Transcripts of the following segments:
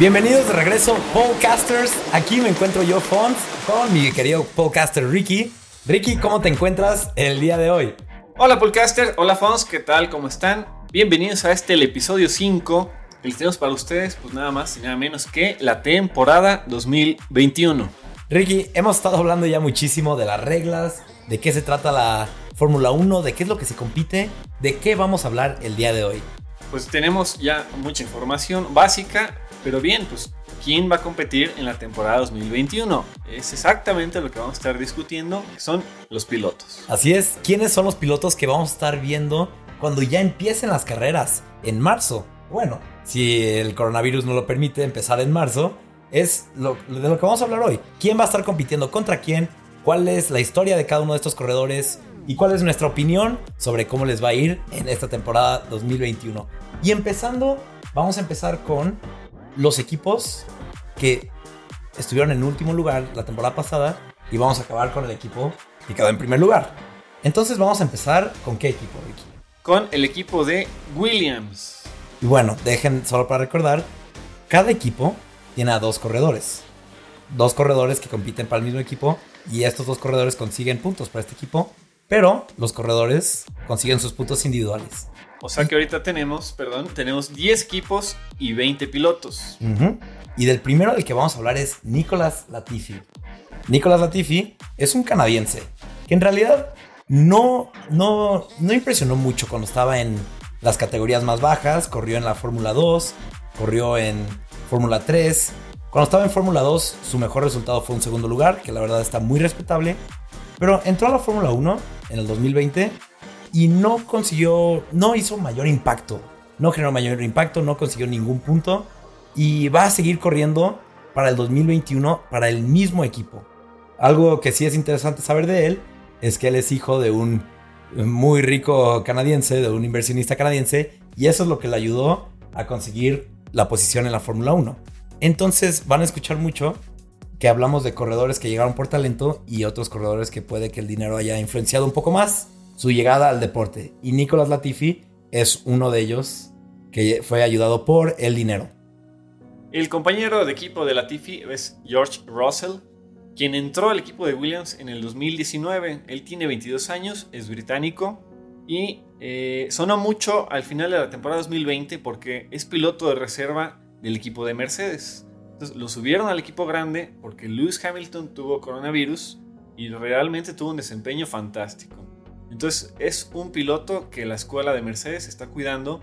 Bienvenidos de regreso, podcasters. Aquí me encuentro yo, Fons, con mi querido podcaster Ricky. Ricky, ¿cómo te encuentras el día de hoy? Hola, podcasters. Hola, Fons. ¿Qué tal? ¿Cómo están? Bienvenidos a este, el episodio 5. El tenemos para ustedes, pues nada más y nada menos que la temporada 2021. Ricky, hemos estado hablando ya muchísimo de las reglas, de qué se trata la Fórmula 1, de qué es lo que se compite, de qué vamos a hablar el día de hoy. Pues tenemos ya mucha información básica, pero bien, pues ¿quién va a competir en la temporada 2021? Es exactamente lo que vamos a estar discutiendo, que son los pilotos. Así es, ¿quiénes son los pilotos que vamos a estar viendo cuando ya empiecen las carreras en marzo? Bueno, si el coronavirus no lo permite empezar en marzo, es lo, de lo que vamos a hablar hoy. ¿Quién va a estar compitiendo contra quién? ¿Cuál es la historia de cada uno de estos corredores? ¿Y cuál es nuestra opinión sobre cómo les va a ir en esta temporada 2021? Y empezando, vamos a empezar con los equipos que estuvieron en último lugar la temporada pasada y vamos a acabar con el equipo que quedó en primer lugar. Entonces vamos a empezar con qué equipo, Ricky? Con el equipo de Williams. Y bueno, dejen solo para recordar, cada equipo tiene a dos corredores. Dos corredores que compiten para el mismo equipo y estos dos corredores consiguen puntos para este equipo, pero los corredores consiguen sus puntos individuales. O sea que ahorita tenemos, perdón, tenemos 10 equipos y 20 pilotos. Y del primero del que vamos a hablar es Nicolas Latifi. Nicolas Latifi es un canadiense que en realidad no, no, no impresionó mucho cuando estaba en las categorías más bajas. Corrió en la Fórmula 2, corrió en Fórmula 3. Cuando estaba en Fórmula 2, su mejor resultado fue un segundo lugar, que la verdad está muy respetable. Pero entró a la Fórmula 1 en el 2020 y no consiguió, no hizo mayor impacto. No generó mayor impacto, no consiguió ningún punto. Y va a seguir corriendo para el 2021 para el mismo equipo. Algo que sí es interesante saber de él es que él es hijo de un muy rico canadiense, de un inversionista canadiense, y eso es lo que le ayudó a conseguir la posición en la Fórmula 1. Entonces van a escuchar mucho que hablamos de corredores que llegaron por talento y otros corredores que puede que el dinero haya influenciado un poco más su llegada al deporte. Y Nicolas Latifi es uno de ellos que fue ayudado por el dinero. El compañero de equipo de Latifi es George Russell, quien entró al equipo de Williams en el 2019. Él tiene 22 años, es británico y eh, sonó mucho al final de la temporada 2020 porque es piloto de reserva del equipo de Mercedes. Entonces lo subieron al equipo grande porque Lewis Hamilton tuvo coronavirus y realmente tuvo un desempeño fantástico. Entonces es un piloto que la escuela de Mercedes está cuidando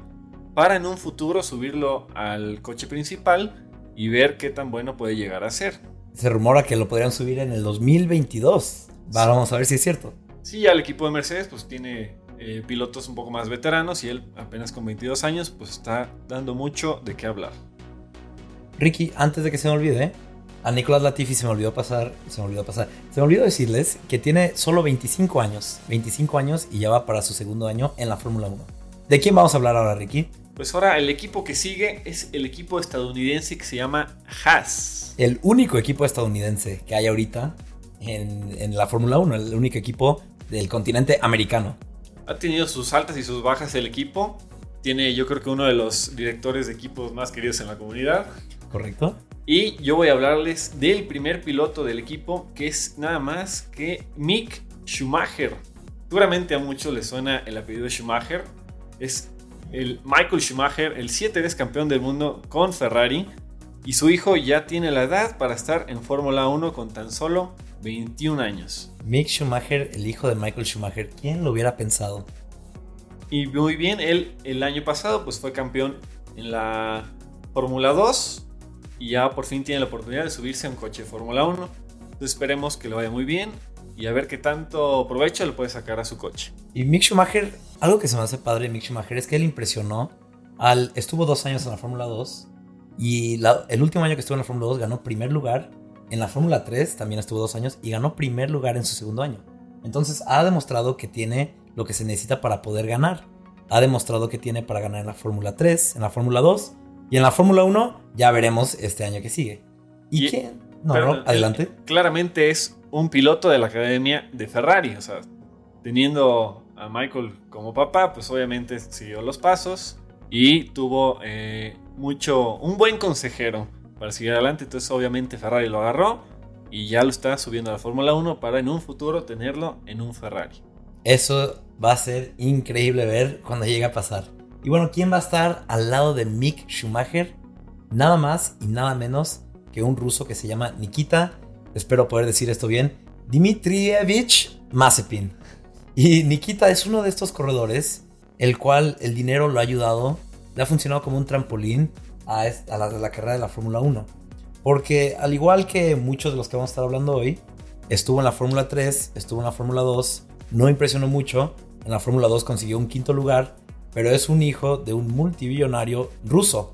para en un futuro subirlo al coche principal y ver qué tan bueno puede llegar a ser. Se rumora que lo podrían subir en el 2022. Vamos a ver si es cierto. Sí, ya el equipo de Mercedes pues tiene eh, pilotos un poco más veteranos y él apenas con 22 años pues está dando mucho de qué hablar. Ricky, antes de que se me olvide, a Nicolás Latifi se me olvidó pasar, se me olvidó pasar, se me olvidó decirles que tiene solo 25 años, 25 años y ya va para su segundo año en la Fórmula 1. ¿De quién vamos a hablar ahora, Ricky? Pues ahora el equipo que sigue es el equipo estadounidense que se llama Haas. El único equipo estadounidense que hay ahorita en, en la Fórmula 1, el único equipo del continente americano. Ha tenido sus altas y sus bajas el equipo. Tiene yo creo que uno de los directores de equipos más queridos en la comunidad. ¿Correcto? Y yo voy a hablarles del primer piloto del equipo, que es nada más que Mick Schumacher. Seguramente a muchos les suena el apellido de Schumacher. Es el Michael Schumacher, el siete veces campeón del mundo con Ferrari. Y su hijo ya tiene la edad para estar en Fórmula 1 con tan solo 21 años. Mick Schumacher, el hijo de Michael Schumacher. ¿Quién lo hubiera pensado? Y muy bien, él el año pasado pues fue campeón en la Fórmula 2 y ya por fin tiene la oportunidad de subirse a un coche de Fórmula 1. Entonces esperemos que le vaya muy bien y a ver qué tanto provecho le puede sacar a su coche. Y Mick Schumacher, algo que se me hace padre de Mick Schumacher es que él impresionó al... Estuvo dos años en la Fórmula 2 y el último año que estuvo en la Fórmula 2 ganó primer lugar. En la Fórmula 3 también estuvo dos años y ganó primer lugar en su segundo año. Entonces ha demostrado que tiene lo que se necesita para poder ganar. Ha demostrado que tiene para ganar en la Fórmula 3, en la Fórmula 2 y en la Fórmula 1 ya veremos este año que sigue. ¿Y, Y- quién? No, Pero, no, adelante. claramente es un piloto de la academia de Ferrari. O sea, teniendo a Michael como papá, pues obviamente siguió los pasos y tuvo eh, mucho, un buen consejero para seguir adelante. Entonces, obviamente, Ferrari lo agarró y ya lo está subiendo a la Fórmula 1 para en un futuro tenerlo en un Ferrari. Eso va a ser increíble ver cuando llegue a pasar. Y bueno, ¿quién va a estar al lado de Mick Schumacher? Nada más y nada menos que un ruso que se llama Nikita, espero poder decir esto bien, Dmitrievich Mazepin. Y Nikita es uno de estos corredores, el cual el dinero lo ha ayudado, le ha funcionado como un trampolín a, la, la carrera de la Fórmula 1. Porque al igual que muchos de los que vamos a estar hablando hoy, estuvo en la Fórmula 3, estuvo en la Fórmula 2, no impresionó mucho, en la Fórmula 2 consiguió un quinto lugar, pero es un hijo de un multibillonario ruso.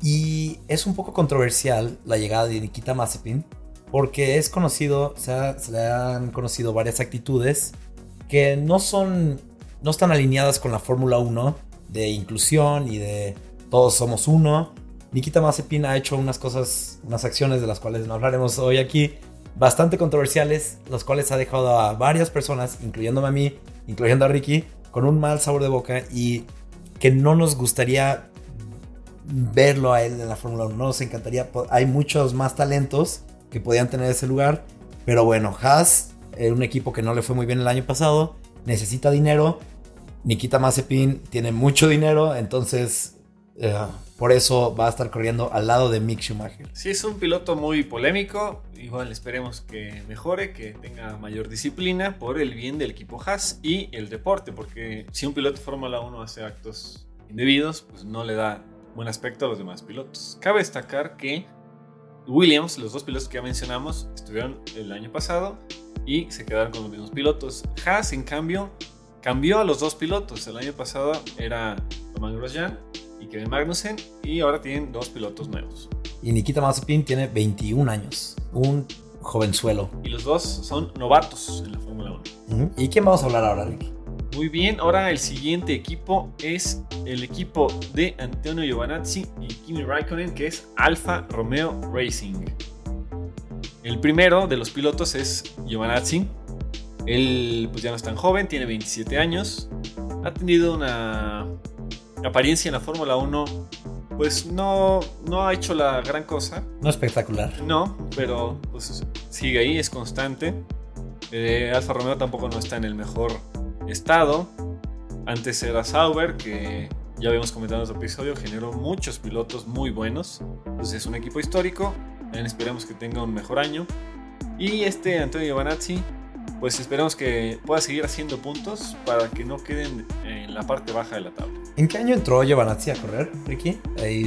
Y es un poco controversial la llegada de Nikita Mazepin, porque es conocido, se, se le han conocido varias actitudes que no son, no están alineadas con la Fórmula 1 de inclusión y de todos somos uno, Nikita Mazepin ha hecho unas cosas, unas acciones de las cuales no hablaremos hoy aquí, bastante controversiales, las cuales ha dejado a varias personas, incluyéndome a mí, incluyendo a Ricky, con un mal sabor de boca y que no nos gustaría verlo a él en la Fórmula 1. No nos encantaría, hay muchos más talentos que podían tener ese lugar, pero bueno, Haas, eh, un equipo que no le fue muy bien el año pasado, necesita dinero. Nikita Mazepin tiene mucho dinero, entonces eh, por eso va a estar corriendo al lado de Mick Schumacher. Sí, es un piloto muy polémico. Igual esperemos que mejore, que tenga mayor disciplina por el bien del equipo Haas y el deporte. Porque si un piloto de Fórmula 1 hace actos indebidos, pues no le da buen aspecto a los demás pilotos. Cabe destacar que Williams, los dos pilotos que ya mencionamos, estuvieron el año pasado y se quedaron con los mismos pilotos. Haas, en cambio, cambió a los dos pilotos. El año pasado era Romain Grosjean Kevin Magnussen y ahora tienen dos pilotos nuevos. Y Nikita Mazepin tiene 21 años, un jovenzuelo. Y los dos son novatos en la Fórmula 1. ¿Y quién vamos a hablar ahora, Ricky? Muy bien, ahora el siguiente equipo es el equipo de Antonio Giovanazzi y Kimi Raikkonen, que es Alfa Romeo Racing. El primero de los pilotos es Giovanazzi. Él pues ya no es tan joven, tiene 27 años. Ha tenido una apariencia en la Fórmula 1, pues no, no ha hecho la gran cosa. No espectacular. No, pero pues sigue ahí, es constante. Eh, Alfa Romeo tampoco no está en el mejor estado. Antes era Sauber, que ya habíamos comentado en otro episodio, generó muchos pilotos muy buenos. Entonces es un equipo histórico. También esperemos que tenga un mejor año. Y este Antonio Giovanazzi pues esperemos que pueda seguir haciendo puntos para que no queden en la parte baja de la tabla. ¿En qué año entró Giovanazzi a correr, Ricky?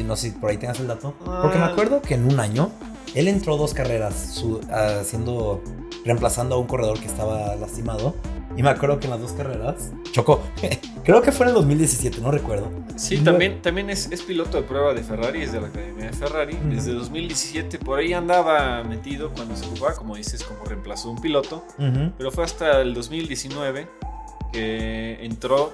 no sé si por ahí tengas el dato. Porque me ah. acuerdo que en un año él entró dos carreras haciendo reemplazando a un corredor que estaba lastimado y me acuerdo que en las dos carreras chocó. Creo que fue en el 2017, no recuerdo. Sí, también, también es, piloto de prueba de Ferrari, es de la Academia de Ferrari. Desde 2017 por ahí andaba metido cuando se jugaba, como dices, como reemplazó un piloto. Pero fue hasta el 2019 que entró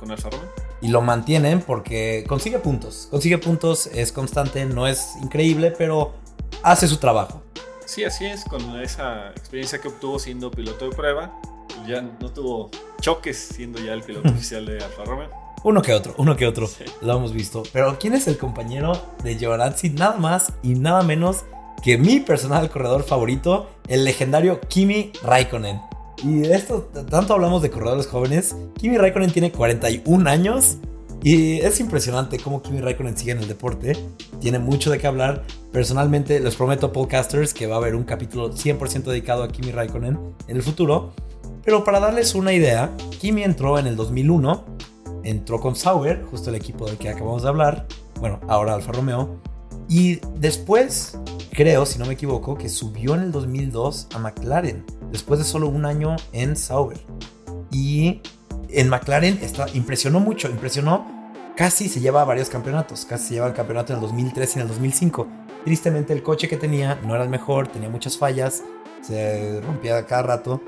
con Alfa Romeo. Y lo mantienen porque consigue puntos. Consigue puntos, es constante, no es increíble, pero hace su trabajo. Sí, así es, con esa experiencia que obtuvo siendo piloto de prueba ya no tuvo choques siendo ya el piloto oficial de Alfa Romeo. Uno que otro, uno que otro, lo hemos visto. Pero ¿quién es el compañero de Giovanazzi? Nada más y nada menos que mi personal corredor favorito, el legendario Kimi Raikkonen. Y de esto, tanto hablamos de corredores jóvenes. Kimi Raikkonen tiene 41 años y es impresionante cómo Kimi Raikkonen sigue en el deporte. Tiene mucho de qué hablar. Personalmente, les prometo, podcasters, que va a haber un capítulo 100% dedicado a Kimi Raikkonen en el futuro. Pero para darles una idea, Kimi entró en el 2001, entró con Sauber, justo el equipo del que acabamos de hablar, bueno, ahora Alfa Romeo, y después, creo, si no me equivoco, que subió en el 2002 a McLaren, después de solo un año en Sauber. Y en McLaren está, impresionó mucho, impresionó, casi se lleva varios campeonatos, casi se lleva el campeonato en el 2003 y en el 2005. Tristemente el coche que tenía no era el mejor, tenía muchas fallas, se rompía cada rato.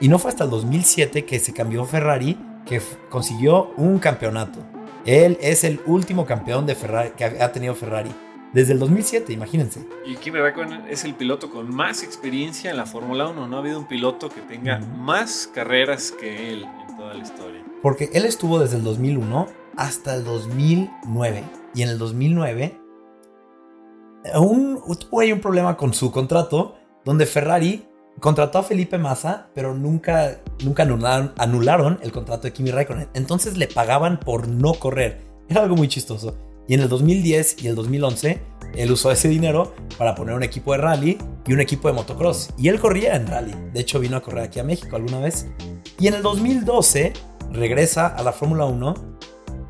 Y no fue hasta el 2007 que se cambió Ferrari, que consiguió un campeonato. Él es el último campeón de Ferrari que ha tenido Ferrari. Desde el 2007, imagínense. Y Kimi Raikkonen es el piloto con más experiencia en la Fórmula 1. No ha habido un piloto que tenga más carreras que él en toda la historia. Porque él estuvo desde el 2001 hasta el 2009. Y en el 2009 un, tuvo ahí un problema con su contrato, donde Ferrari contrató a Felipe Massa, pero nunca, nunca anularon, anularon el contrato de Kimi Raikkonen. Entonces le pagaban por no correr. Era algo muy chistoso. Y en el 2010 y el 2011, él usó ese dinero para poner un equipo de rally y un equipo de motocross. Y él corría en rally. De hecho, vino a correr aquí a México alguna vez. Y en el 2012 regresa a la Fórmula 1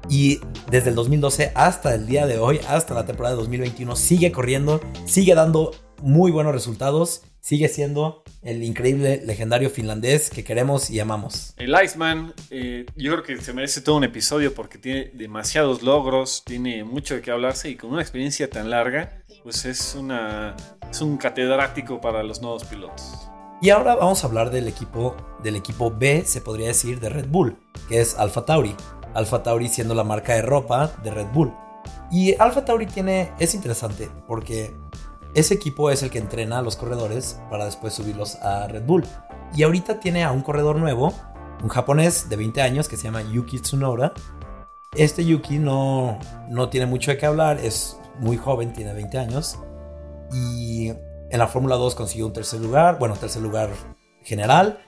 y desde el 2012 hasta el día de hoy, hasta la temporada de 2021, sigue corriendo, sigue dando muy buenos resultados, sigue siendo el increíble, legendario finlandés que queremos y amamos. El Iceman, eh, yo creo que se merece todo un episodio porque tiene demasiados logros, tiene mucho de qué hablarse y con una experiencia tan larga, pues es, una, es un catedrático para los nuevos pilotos. Y ahora vamos a hablar del equipo, del equipo B, se podría decir, de Red Bull, que es Alfa Tauri. Alfa Tauri siendo la marca de ropa de Red Bull. Y Alfa Tauri tiene, es interesante porque ese equipo es el que entrena a los corredores para después subirlos a Red Bull. Y ahorita tiene a un corredor nuevo, un japonés de 20 años que se llama Yuki Tsunoda. Este Yuki no, no tiene mucho de qué hablar, es muy joven, tiene 20 años. Y en la Fórmula 2 consiguió un tercer lugar, bueno, tercer lugar general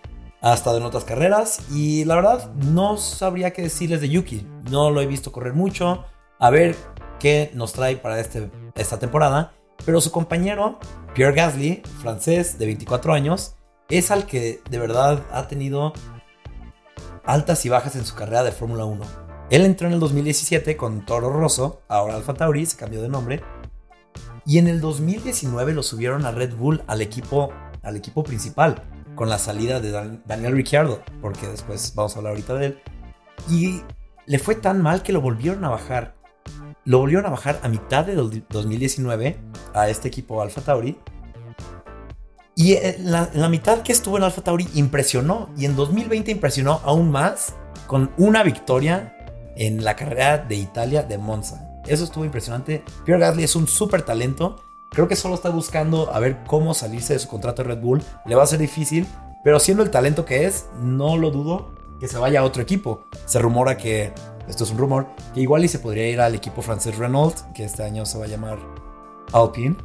ha estado en otras carreras y la verdad no sabría qué decirles de Yuki. No lo he visto correr mucho. A ver qué nos trae para este, esta temporada. Pero su compañero, Pierre Gasly, francés de 24 años, es al que de verdad ha tenido altas y bajas en su carrera de Fórmula 1. Él entró en el 2017 con Toro Rosso, ahora Alfa Tauri, se cambió de nombre. Y en el 2019 lo subieron a Red Bull al equipo, al equipo principal con la salida de Daniel Ricciardo, porque después vamos a hablar ahorita de él. Y le fue tan mal que lo volvieron a bajar. Lo volvieron a bajar a mitad de 2019 a este equipo Alfa Tauri. Y la, mitad que estuvo en Alfa Tauri impresionó. Y en 2020 impresionó aún más con una victoria en la carrera de Italia de Monza. Eso estuvo impresionante. Pierre Gasly es un súper talento. Creo que solo está buscando a ver cómo salirse de su contrato de Red Bull. Le va a ser difícil, pero siendo el talento que es, no lo dudo que se vaya a otro equipo. Se rumora que, esto es un rumor, que igual y se podría ir al equipo francés Renault, que este año se va a llamar Alpine.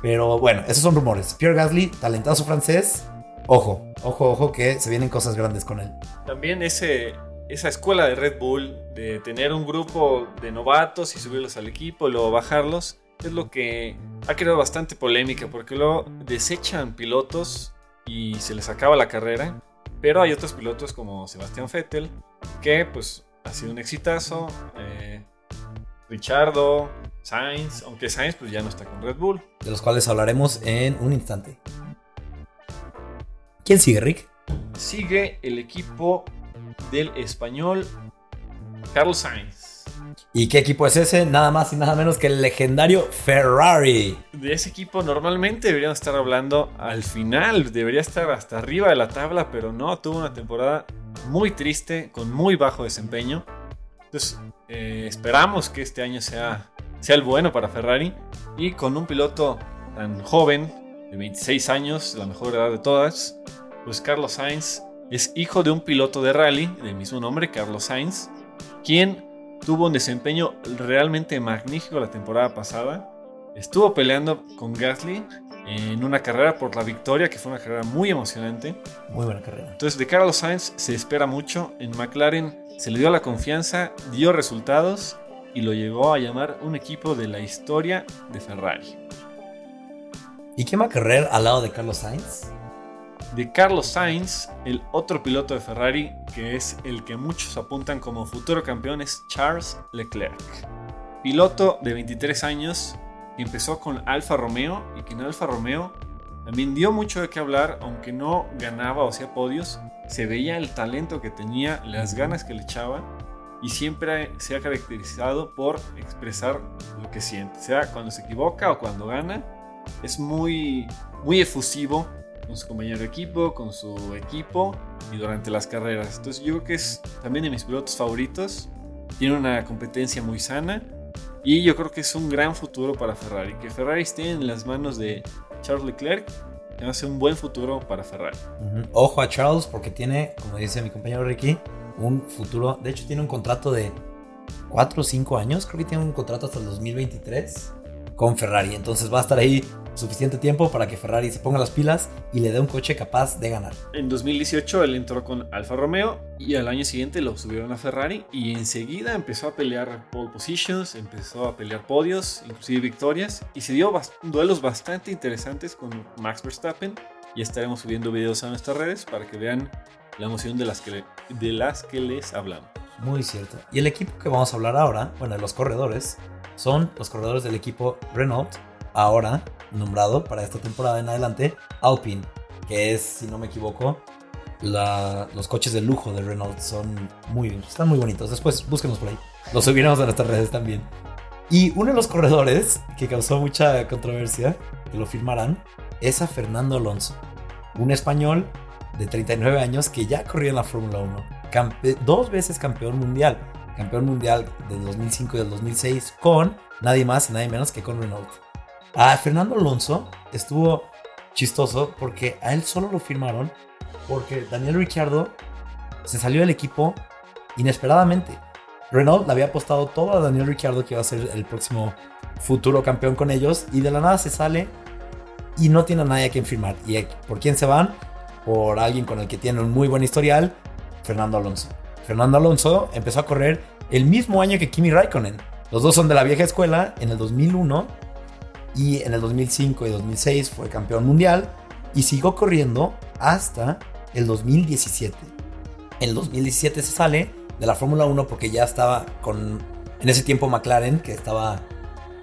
Pero bueno, esos son rumores. Pierre Gasly, talentazo francés. Ojo, ojo, ojo, que se vienen cosas grandes con él. También ese, esa escuela de Red Bull, de tener un grupo de novatos y subirlos al equipo, luego bajarlos, es lo que ha creado bastante polémica porque luego desechan pilotos y se les acaba la carrera. Pero hay otros pilotos como Sebastián Vettel que pues ha sido un exitazo. Eh, Richardo, Sainz, aunque Sainz pues ya no está con Red Bull. De los cuales hablaremos en un instante. ¿Quién sigue, Rick? Sigue el equipo del español Carlos Sainz. ¿Y qué equipo es ese? Nada más y nada menos que el legendario Ferrari. De ese equipo normalmente deberíamos estar hablando al final, debería estar hasta arriba de la tabla, pero no, tuvo una temporada muy triste, con muy bajo desempeño. Entonces, eh, esperamos que este año sea, sea el bueno para Ferrari y con un piloto tan joven, de 26 años, la mejor edad de todas, pues Carlos Sainz es hijo de un piloto de rally del mismo nombre, Carlos Sainz, quien tuvo un desempeño realmente magnífico la temporada pasada. Estuvo peleando con Gasly en una carrera por la victoria, que fue una carrera muy emocionante. Muy buena carrera. Entonces, de Carlos Sainz se espera mucho. En McLaren se le dio la confianza, dio resultados y lo llegó a llamar un equipo de la historia de Ferrari. ¿Y qué McLaren al lado de Carlos Sainz? De Carlos Sainz, el otro piloto de Ferrari, que es el que muchos apuntan como futuro campeón, es Charles Leclerc. Piloto de 23 años que empezó con Alfa Romeo y que en Alfa Romeo también dio mucho de qué hablar, aunque no ganaba o hacía podios, se veía el talento que tenía, las ganas que le echaba y siempre se ha caracterizado por expresar lo que siente, sea cuando se equivoca o cuando gana, es muy muy efusivo con su compañero de equipo, con su equipo y durante las carreras. Entonces yo creo que es también de mis pilotos favoritos. Tiene una competencia muy sana y yo creo que es un gran futuro para Ferrari. Que Ferrari esté en las manos de Charles Leclerc hace un buen futuro para Ferrari. Ojo a Charles porque tiene, como dice mi compañero Ricky, un futuro. De hecho tiene un contrato de 4 o 5 años. Creo que tiene un contrato hasta el 2023 con Ferrari. Entonces va a estar ahí suficiente tiempo para que Ferrari se ponga las pilas y le dé un coche capaz de ganar. En 2018 él entró con Alfa Romeo y al año siguiente lo subieron a Ferrari y enseguida empezó a pelear pole positions, empezó a pelear podios, inclusive victorias y se dio duelos bastante interesantes con Max Verstappen. Y estaremos subiendo videos a nuestras redes para que vean la emoción de las que, de las que les hablamos. Muy cierto. Y el equipo que vamos a hablar ahora, bueno, los corredores, son los corredores del equipo Renault, ahora nombrado para esta temporada en adelante Alpine, que es, si no me equivoco, los coches de lujo de Renault son muy, están muy bonitos. Después búsquenos por ahí. Los subiremos a nuestras redes también. Y uno de los corredores que causó mucha controversia, que lo firmarán, es a Fernando Alonso, un español de 39 años que ya corrió en la Fórmula 1, dos veces campeón mundial, campeón mundial del 2005 y del 2006 con nadie más y nadie menos que con Renault. A Fernando Alonso estuvo chistoso porque a él solo lo firmaron porque Daniel Ricciardo se salió del equipo inesperadamente. Renault le había apostado todo a Daniel Ricciardo que iba a ser el próximo futuro campeón con ellos y de la nada se sale y no tiene a nadie a quien firmar. ¿Y por quién se van? Por alguien con el que tiene un muy buen historial, Fernando Alonso. Fernando Alonso empezó a correr el mismo año que Kimi Raikkonen. Los dos son de la vieja escuela en el 2001 y en el 2005 y 2006 fue campeón mundial y siguió corriendo hasta el 2017. En el 2017 se sale de la Fórmula 1 porque ya estaba con, en ese tiempo McLaren, que estaba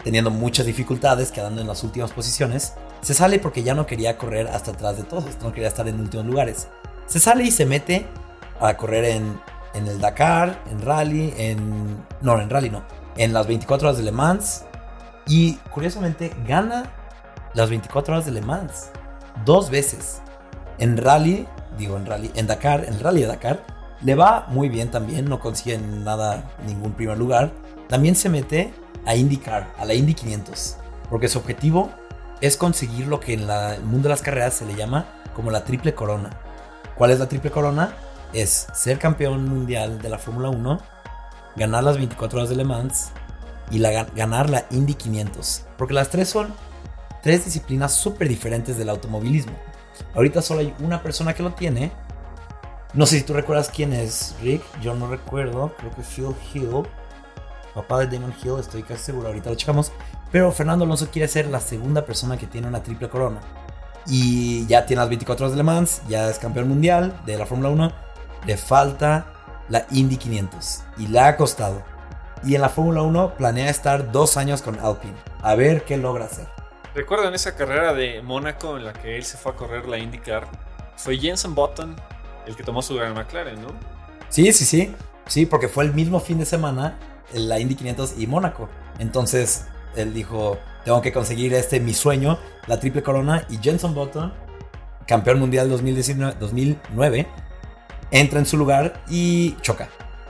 teniendo muchas dificultades, quedando en las últimas posiciones. Se sale porque ya no quería correr hasta atrás de todos, no quería estar en últimos lugares. Se sale y se mete a correr en, en el Dakar, en rally, en... No, en rally no. En las 24 horas de Le Mans, y curiosamente gana las 24 horas de Le Mans dos veces. En rally, digo en rally, en Dakar, en rally de Dakar, le va muy bien también, no consigue nada, ningún primer lugar. También se mete a IndyCar, a la Indy 500, porque su objetivo es conseguir lo que en el mundo de las carreras se le llama como la triple corona. ¿Cuál es la triple corona? Es ser campeón mundial de la Fórmula 1, ganar las 24 horas de Le Mans y la, ganar la Indy 500. Porque las tres son tres disciplinas súper diferentes del automovilismo. Ahorita solo hay una persona que lo tiene. No sé si tú recuerdas quién es Rick. Yo no recuerdo. Creo que Phil Hill. Papá de Damon Hill. Estoy casi seguro. Ahorita lo checamos. Pero Fernando Alonso quiere ser la segunda persona que tiene una triple corona. Y ya tiene las 24 horas de Le Mans. Ya es campeón mundial de la Fórmula 1. Le falta la Indy 500. Y le ha costado y en la Fórmula 1 planea estar dos años con Alpine. A ver qué logra hacer. ¿Recuerdan esa carrera de Mónaco en la que él se fue a correr la IndyCar? Fue Jensen Button el que tomó su gran McLaren, ¿no? Sí, sí, sí. Sí, porque fue el mismo fin de semana la Indy 500 y Mónaco. Entonces él dijo, tengo que conseguir este mi sueño, la triple corona. Y Jenson Button, campeón mundial 2019, 2009, entra en su lugar y choca.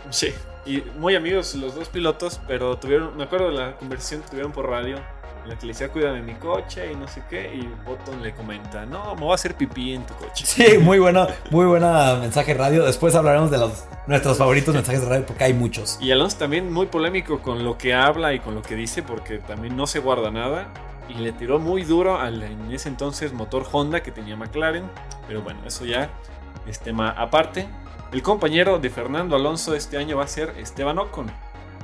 Sí, y muy amigos los dos pilotos, pero tuvieron, me acuerdo de la conversación que tuvieron por radio, en la que le decía, cuídame mi coche y no sé qué, y Button le comenta, no, me voy a hacer pipí en tu coche. Sí, muy buena, muy buena mensaje radio. Después hablaremos de los, nuestros favoritos mensajes de radio, porque hay muchos. Y Alonso también muy polémico con lo que habla y con lo que dice, porque también no se guarda nada. Y le tiró muy duro al en ese entonces motor Honda que tenía McLaren. Pero bueno, eso ya es tema aparte. El compañero de Fernando Alonso este año va a ser Esteban Ocon.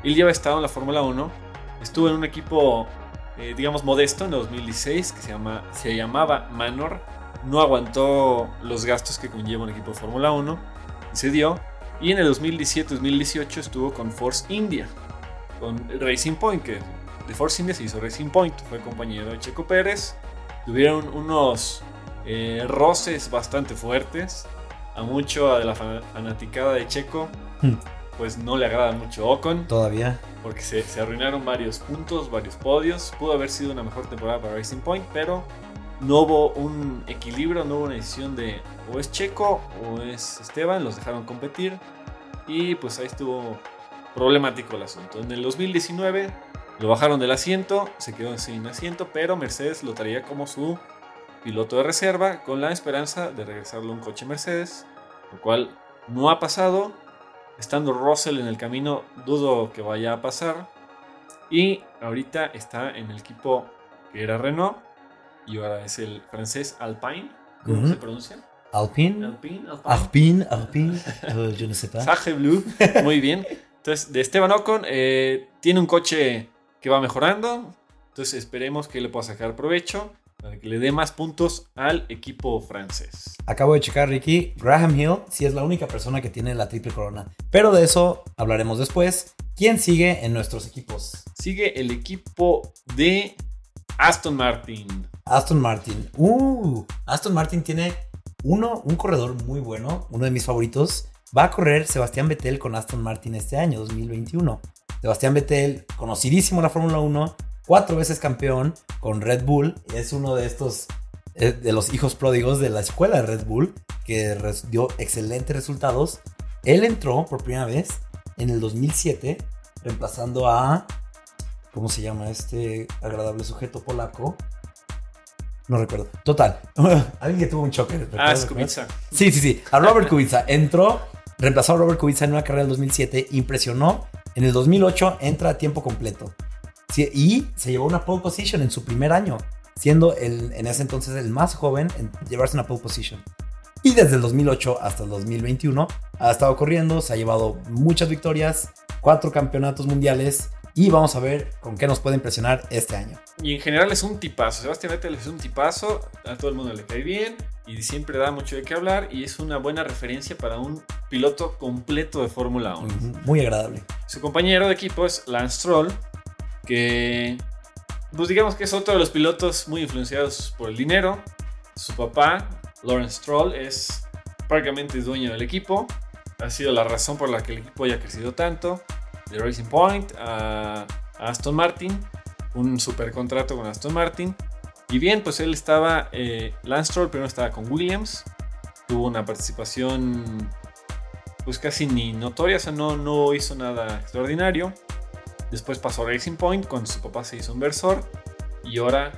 Él ya ha estado en la Fórmula 1, estuvo en un equipo, eh, digamos, modesto en 2016 que se, llama, se llamaba Manor. No aguantó los gastos que conlleva un equipo de Fórmula 1 y se dio. Y en el 2017-2018 estuvo con Force India, con Racing Point, que de Force India se hizo Racing Point, fue compañero de Checo Pérez. Tuvieron unos eh, roces bastante fuertes a mucho de la fanaticada de Checo, hmm. pues no le agrada mucho Ocon. Todavía. Porque se, se, arruinaron varios puntos, varios podios. Pudo haber sido una mejor temporada para Racing Point, pero no hubo un equilibrio, no hubo una decisión de o es Checo o es Esteban, los dejaron competir. Y pues ahí estuvo problemático el asunto. En el 2019 lo bajaron del asiento, se quedó sin asiento, pero Mercedes lo traía como su piloto de reserva con la esperanza de regresarle un coche Mercedes, lo cual no ha pasado. Estando Russell en el camino, dudo que vaya a pasar. Y ahorita está en el equipo que era Renault y ahora es el francés Alpine. ¿Cómo Ujú. se pronuncia? Alpine. Alpine, Alpine. Alpine, Alpine, je ne sais pas. Sage Blue, muy bien. Entonces, de Esteban Ocon, eh, tiene un coche que va mejorando. Entonces, esperemos que le pueda sacar provecho para que le dé más puntos al equipo francés. Acabo de checar, Ricky. Graham Hill sí es la única persona que tiene la triple corona. Pero de eso hablaremos después. ¿Quién sigue en nuestros equipos? Sigue el equipo de Aston Martin. Aston Martin. Uh, Aston Martin tiene uno, un corredor muy bueno, uno de mis favoritos. Va a correr Sebastián Vettel con Aston Martin este año, 2021. Sebastián Vettel, conocidísimo en la Fórmula 1, cuatro veces campeón con Red Bull. Es uno de estos, eh, de los hijos pródigos de la escuela de Red Bull, que dio excelentes resultados. Él entró por primera vez en el 2007, reemplazando a, ¿cómo se llama este agradable sujeto polaco? No recuerdo. Total. Alguien que tuvo un choque. Ah, es Kubica. Sí, sí, sí. A Robert Kubica. Entró, reemplazó a Robert Kubica en una carrera del 2007, impresionó. En el 2008 entra a tiempo completo. Y se llevó una pole position en su primer año, siendo el, en ese entonces el más joven en llevarse una pole position. Y desde el 2008 hasta el 2021 ha estado corriendo, se ha llevado muchas victorias, cuatro campeonatos mundiales y vamos a ver con qué nos puede impresionar este año. Y en general es un tipazo. Sebastián Vettel es un tipazo. A todo el mundo le cae bien. Y siempre da mucho de qué hablar. Y es una buena referencia para un piloto completo de Fórmula 1. Ujú, Muy agradable. Su compañero de equipo es Lance Stroll, que pues digamos que es otro de los pilotos muy influenciados por el dinero. Su papá, Lawrence Stroll, es prácticamente dueño del equipo. Ha sido la razón por la que el equipo haya crecido tanto. De Racing Point a, Aston Martin, un super contrato con Aston Martin. Y bien, pues él estaba, eh, Lance Stroll primero estaba con Williams, tuvo una participación pues casi ni notoria, o sea, no, no hizo nada extraordinario. Después pasó Racing Point, cuando su papá se hizo inversor. Y ahora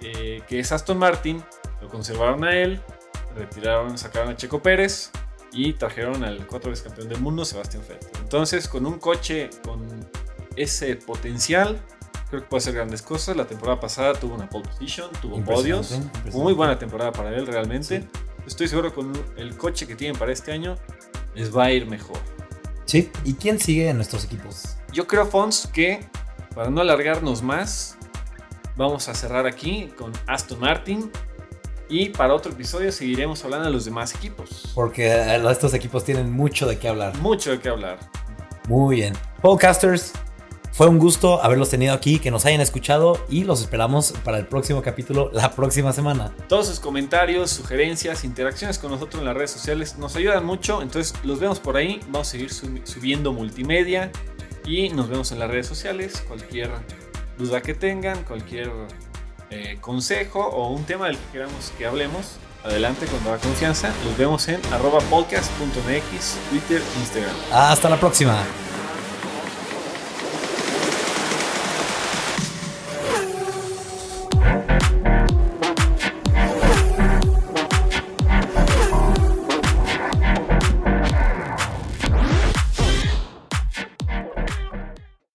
eh, que es Aston Martin, lo conservaron a él, retiraron, sacaron a Checo Pérez y trajeron al cuatro veces campeón del mundo, Sebastián Vettel. Entonces, con un coche con ese potencial, creo que puede hacer grandes cosas. La temporada pasada tuvo una pole position, tuvo podios. Muy buena temporada para él realmente. Sí. Estoy seguro con el coche que tienen para este año les va a ir mejor. Sí. ¿Y quién sigue en nuestros equipos? Yo creo, Fons, que para no alargarnos más, vamos a cerrar aquí con Aston Martin. Y para otro episodio seguiremos hablando de los demás equipos. Porque eh, estos equipos tienen mucho de qué hablar. Mucho de qué hablar. Muy bien. Podcasters, fue un gusto haberlos tenido aquí, que nos hayan escuchado y los esperamos para el próximo capítulo la próxima semana. Todos sus comentarios, sugerencias, interacciones con nosotros en las redes sociales nos ayudan mucho. Entonces los vemos por ahí. Vamos a seguir sub- subiendo multimedia. Y nos vemos en las redes sociales. Cualquier duda que tengan, cualquier eh, consejo o un tema del que queramos que hablemos, adelante con toda confianza. Los vemos en arroba podcast.mx, Twitter, Instagram. Hasta la próxima.